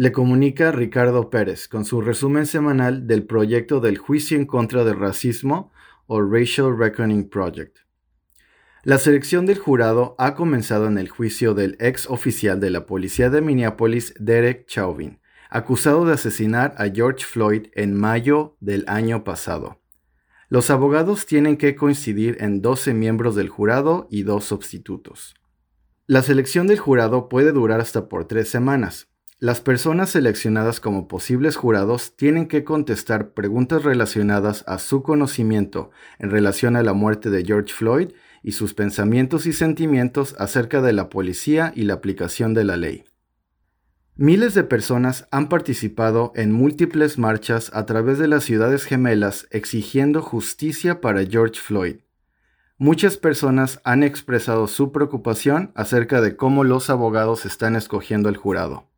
Le comunica Ricardo Pérez con su resumen semanal del proyecto del juicio en contra del racismo o Racial Reckoning Project. La selección del jurado ha comenzado en el juicio del ex oficial de la policía de Minneapolis, Derek Chauvin, acusado de asesinar a George Floyd en mayo del año pasado. Los abogados tienen que coincidir en 12 miembros del jurado y dos sustitutos. La selección del jurado puede durar hasta por tres semanas, las personas seleccionadas como posibles jurados tienen que contestar preguntas relacionadas a su conocimiento en relación a la muerte de George Floyd y sus pensamientos y sentimientos acerca de la policía y la aplicación de la ley. Miles de personas han participado en múltiples marchas a través de las ciudades gemelas exigiendo justicia para George Floyd. Muchas personas han expresado su preocupación acerca de cómo los abogados están escogiendo el jurado.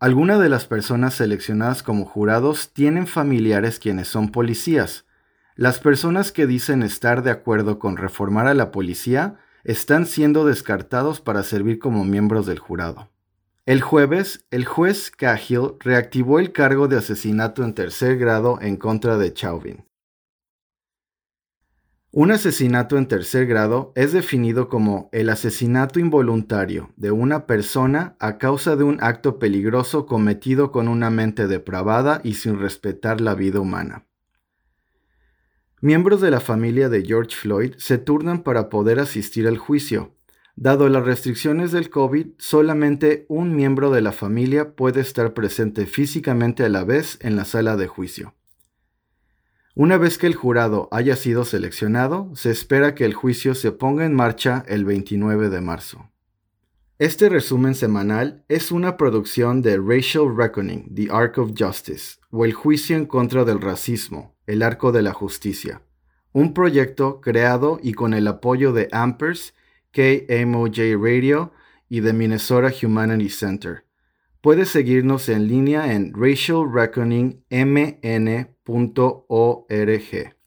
Algunas de las personas seleccionadas como jurados tienen familiares quienes son policías. Las personas que dicen estar de acuerdo con reformar a la policía están siendo descartados para servir como miembros del jurado. El jueves, el juez Cahill reactivó el cargo de asesinato en tercer grado en contra de Chauvin. Un asesinato en tercer grado es definido como el asesinato involuntario de una persona a causa de un acto peligroso cometido con una mente depravada y sin respetar la vida humana. Miembros de la familia de George Floyd se turnan para poder asistir al juicio. Dado las restricciones del COVID, solamente un miembro de la familia puede estar presente físicamente a la vez en la sala de juicio. Una vez que el jurado haya sido seleccionado, se espera que el juicio se ponga en marcha el 29 de marzo. Este resumen semanal es una producción de Racial Reckoning, The Arc of Justice, o El Juicio en contra del Racismo, El Arco de la Justicia, un proyecto creado y con el apoyo de Ampers, KMOJ Radio y de Minnesota Humanity Center. Puedes seguirnos en línea en Racial Reckoning MN .org.